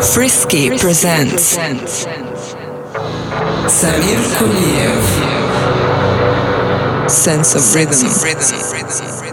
Frisky presents Samir Kuliev. Sense of Rhythm. sense of rhythm,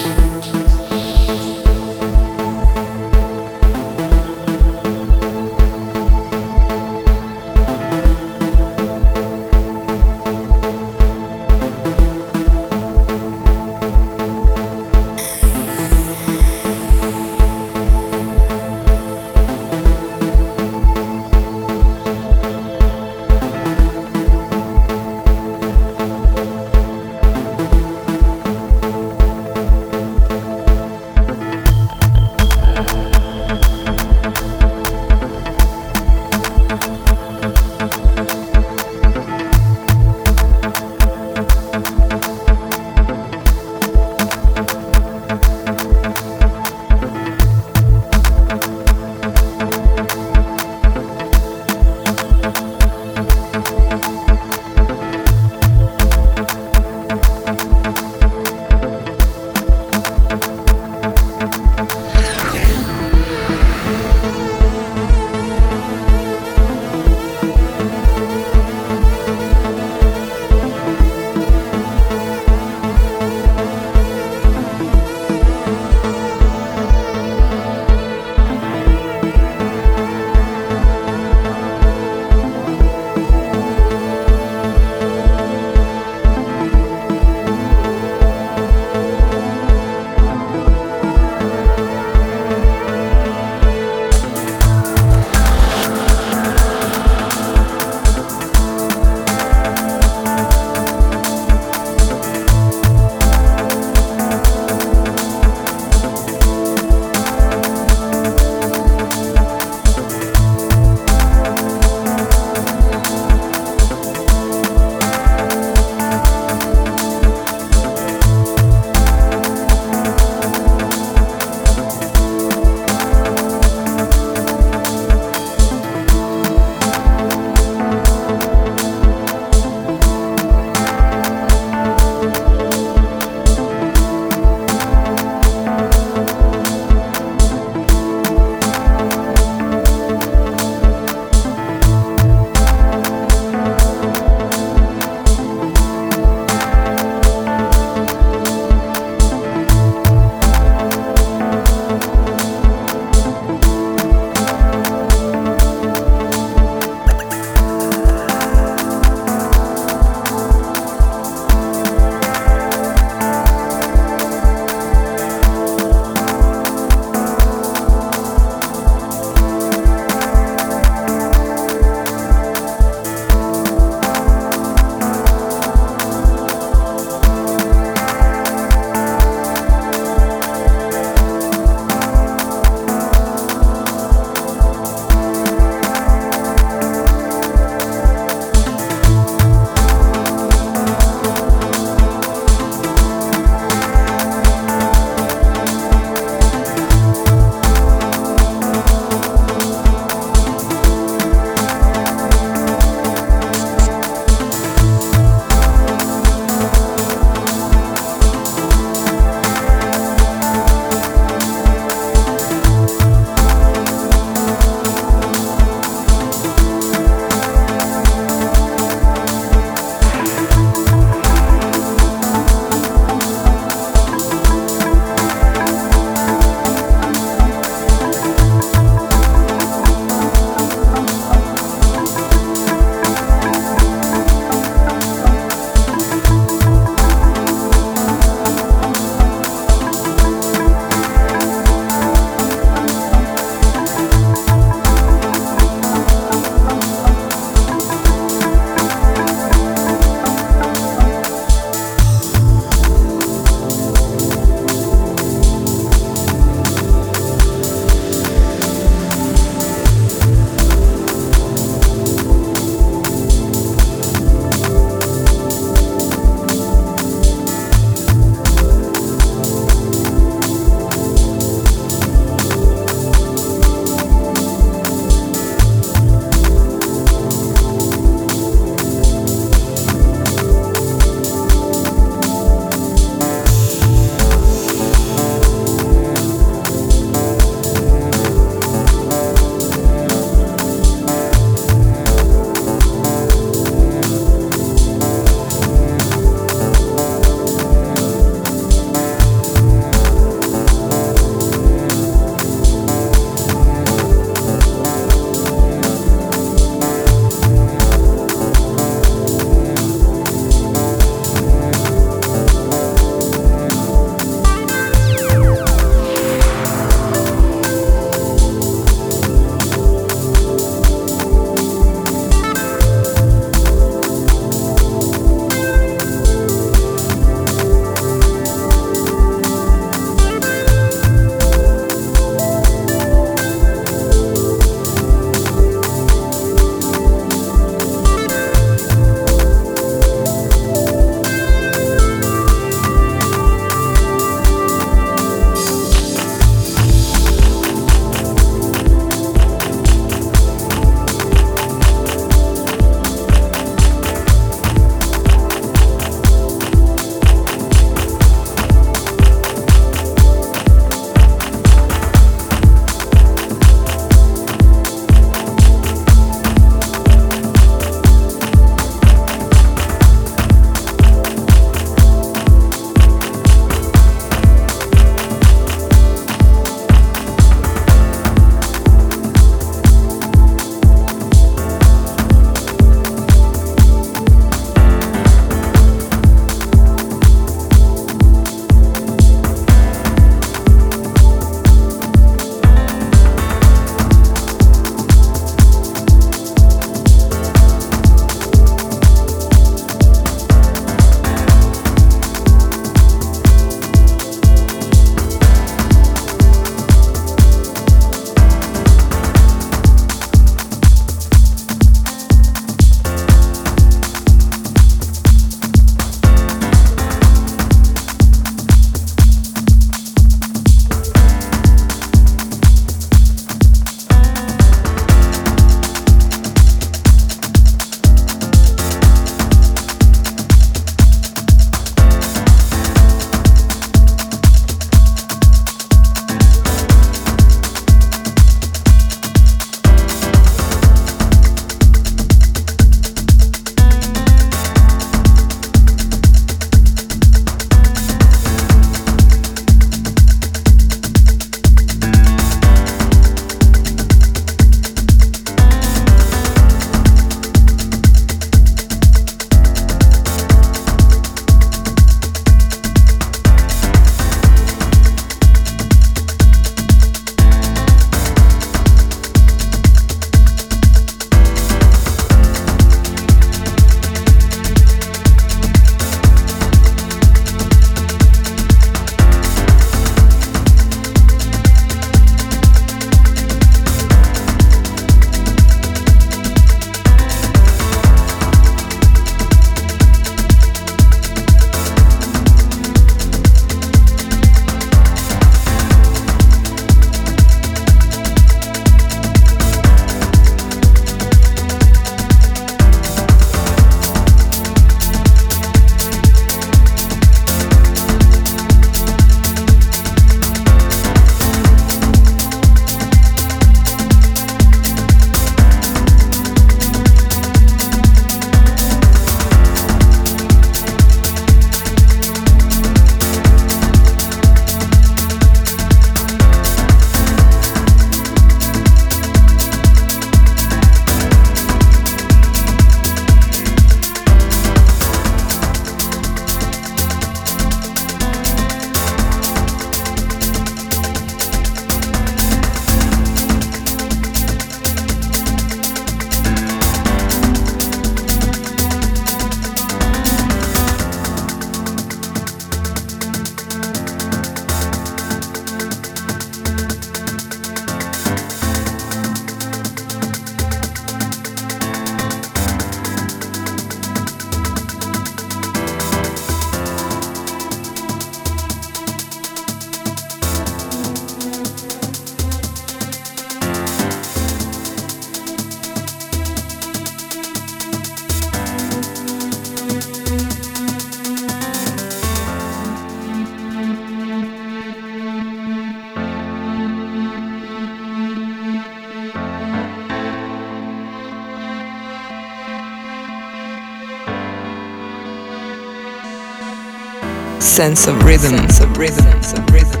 sense of rhythm, sense of rhythm. sense of rhythm,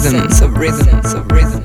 sense of rhythm, sense of rhythm,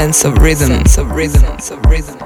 sense of rhythm, sense of rhythm, sense of rhythm,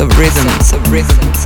of rhythm, of rhythm, of rhythm.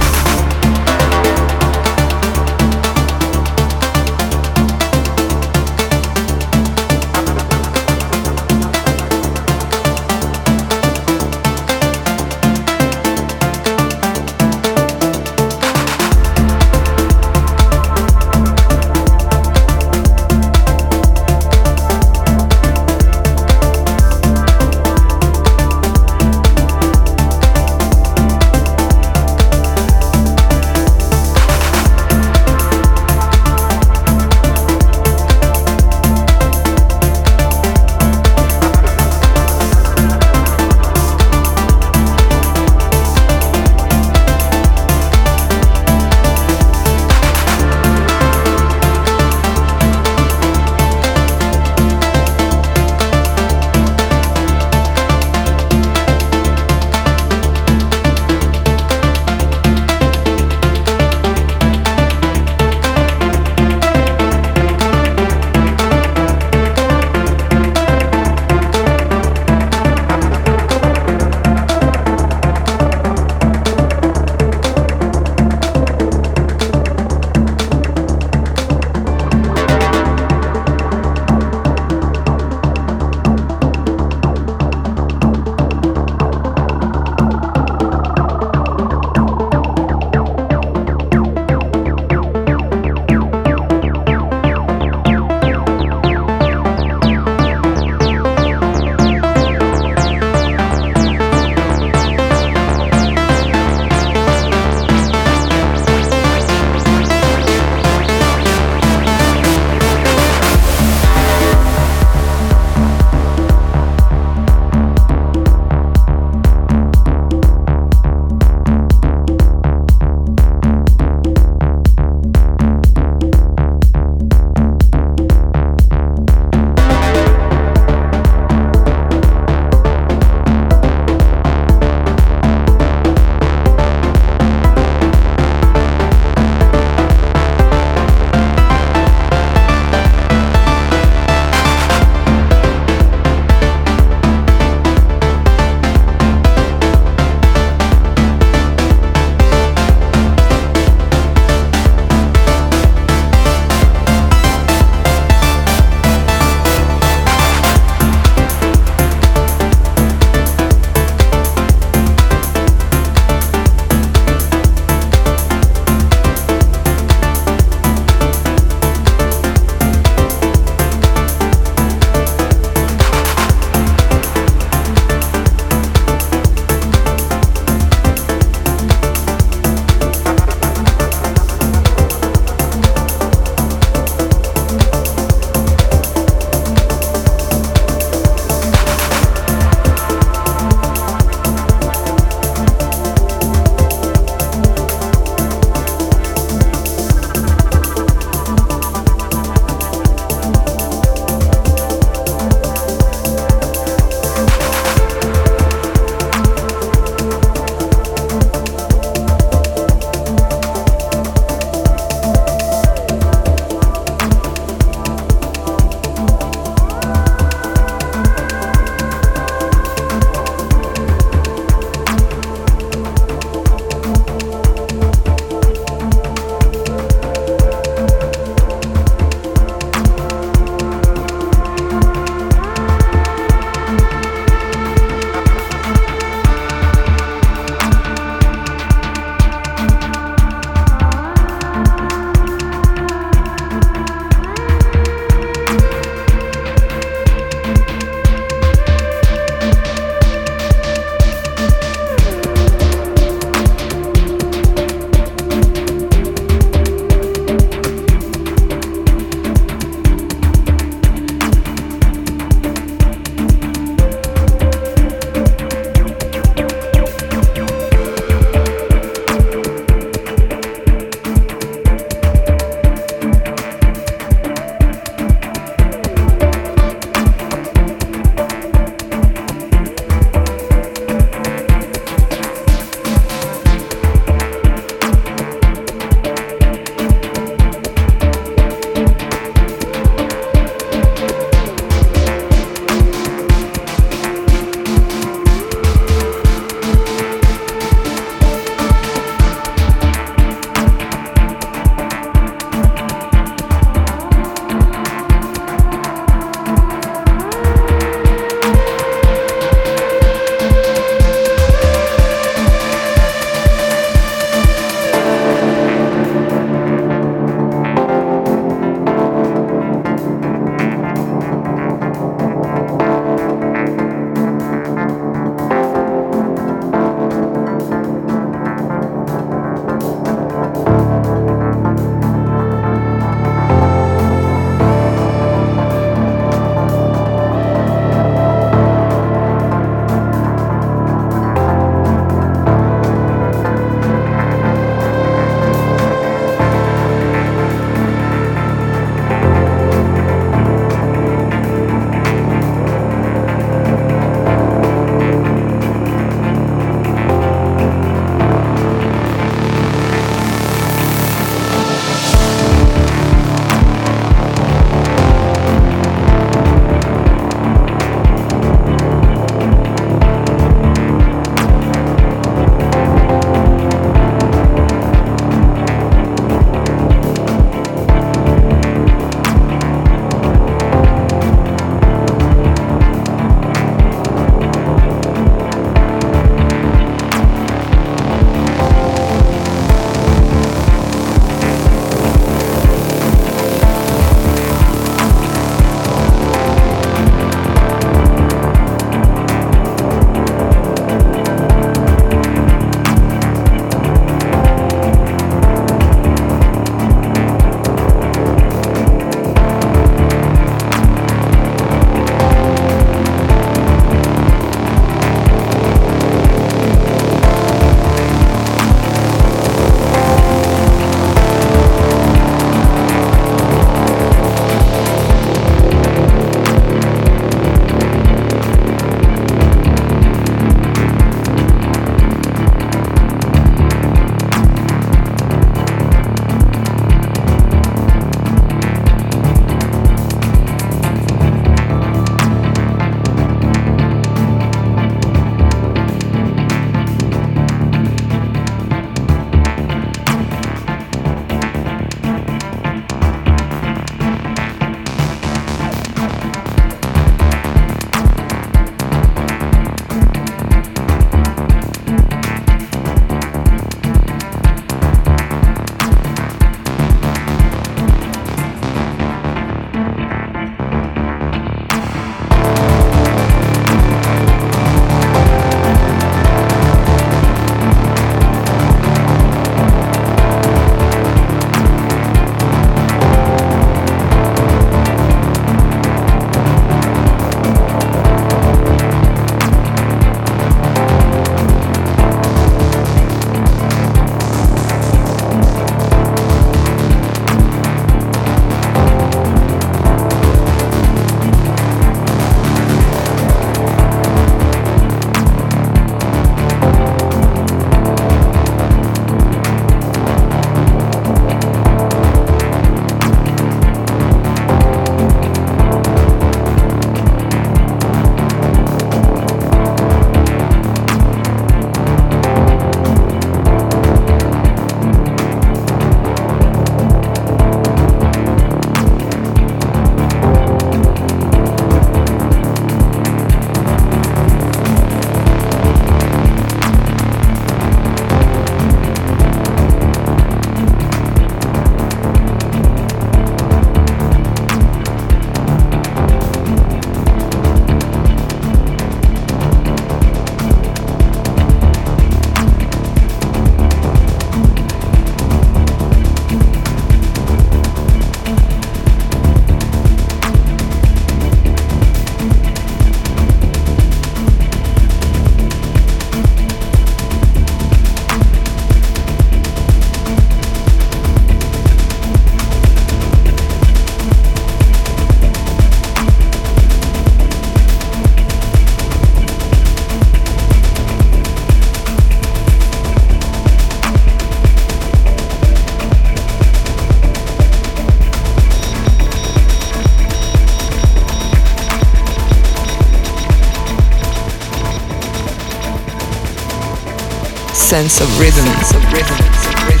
Of rhythm, of rhythm, of rhythm.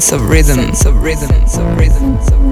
Sense of rhythm, sense of rhythm, sense of rhythm, sense of rhythm.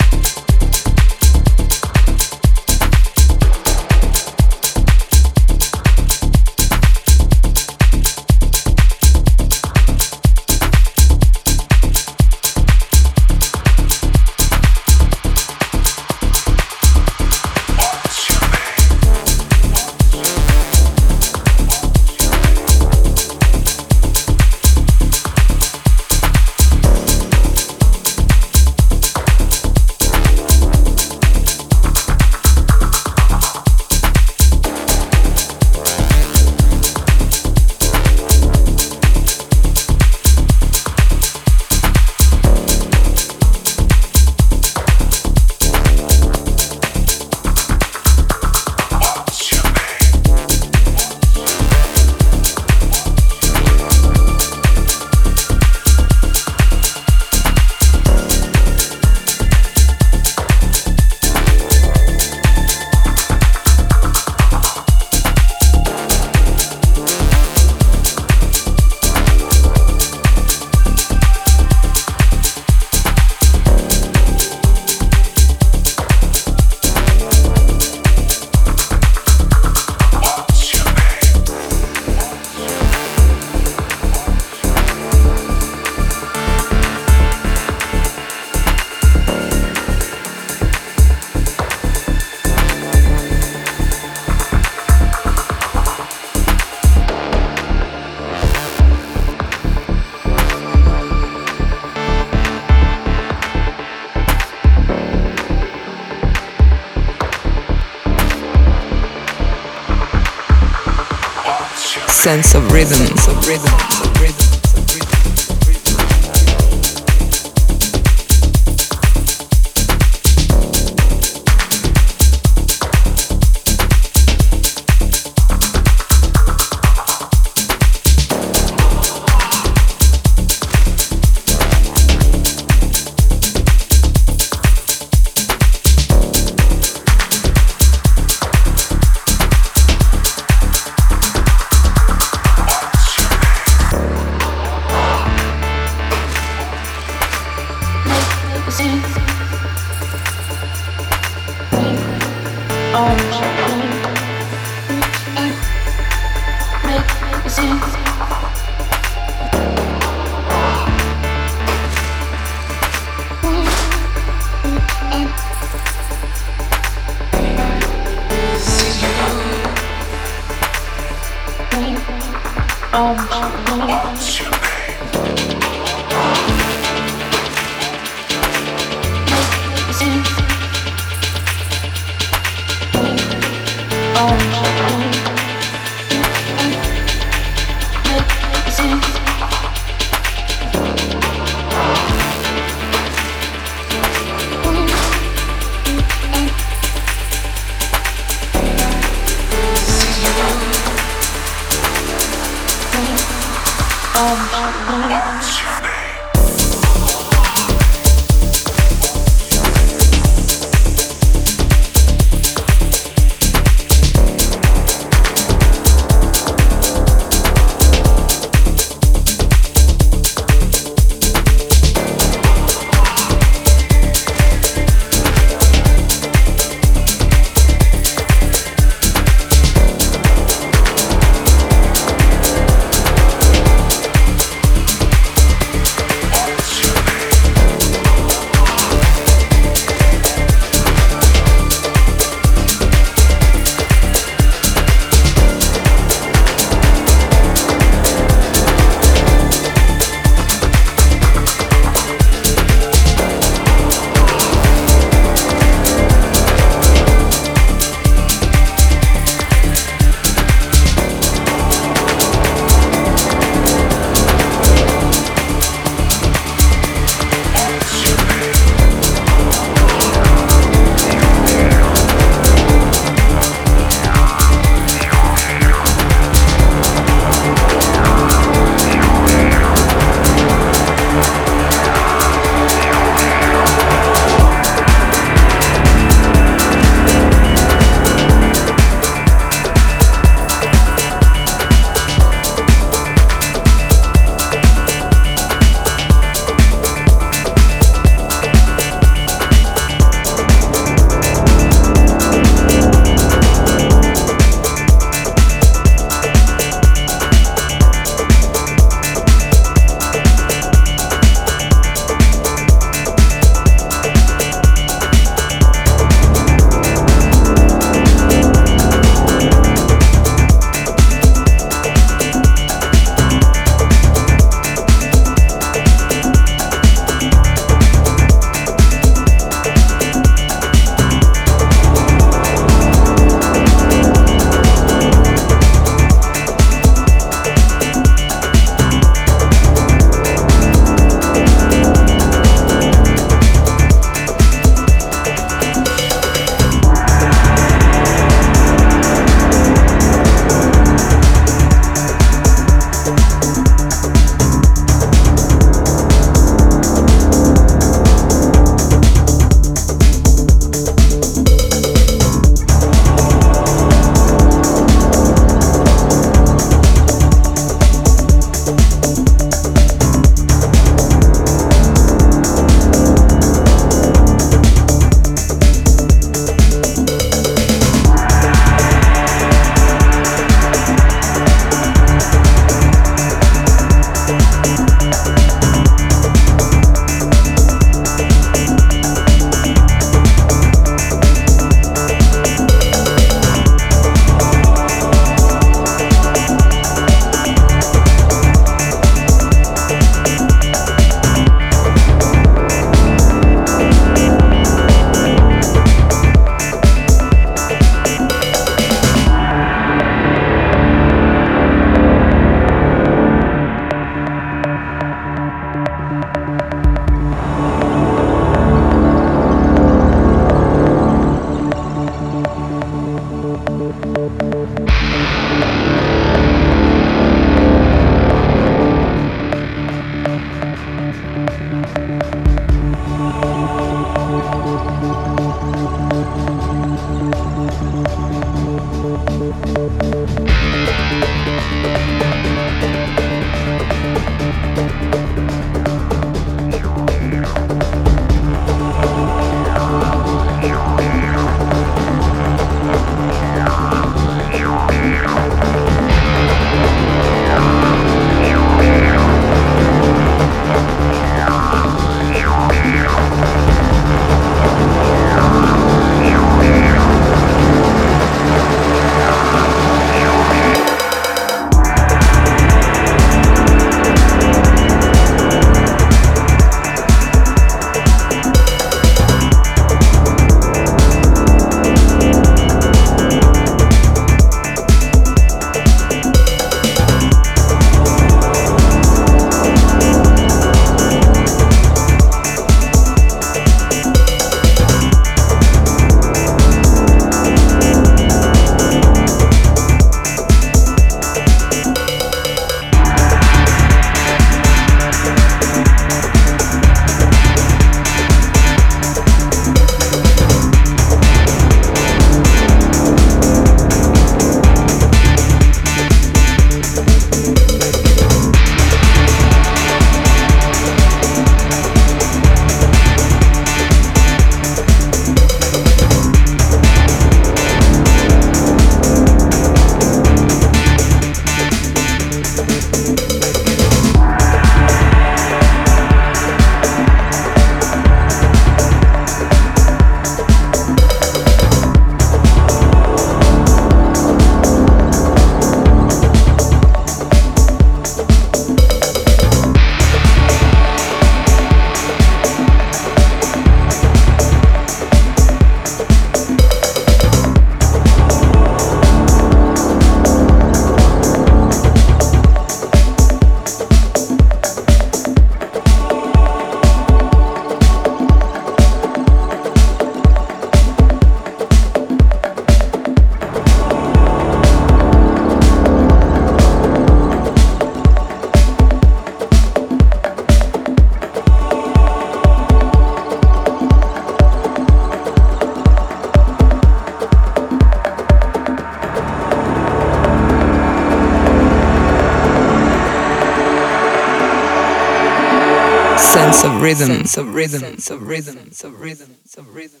Rhythm, sense of rhythm, sense of rhythm, sense of rhythm, sense of rhythm.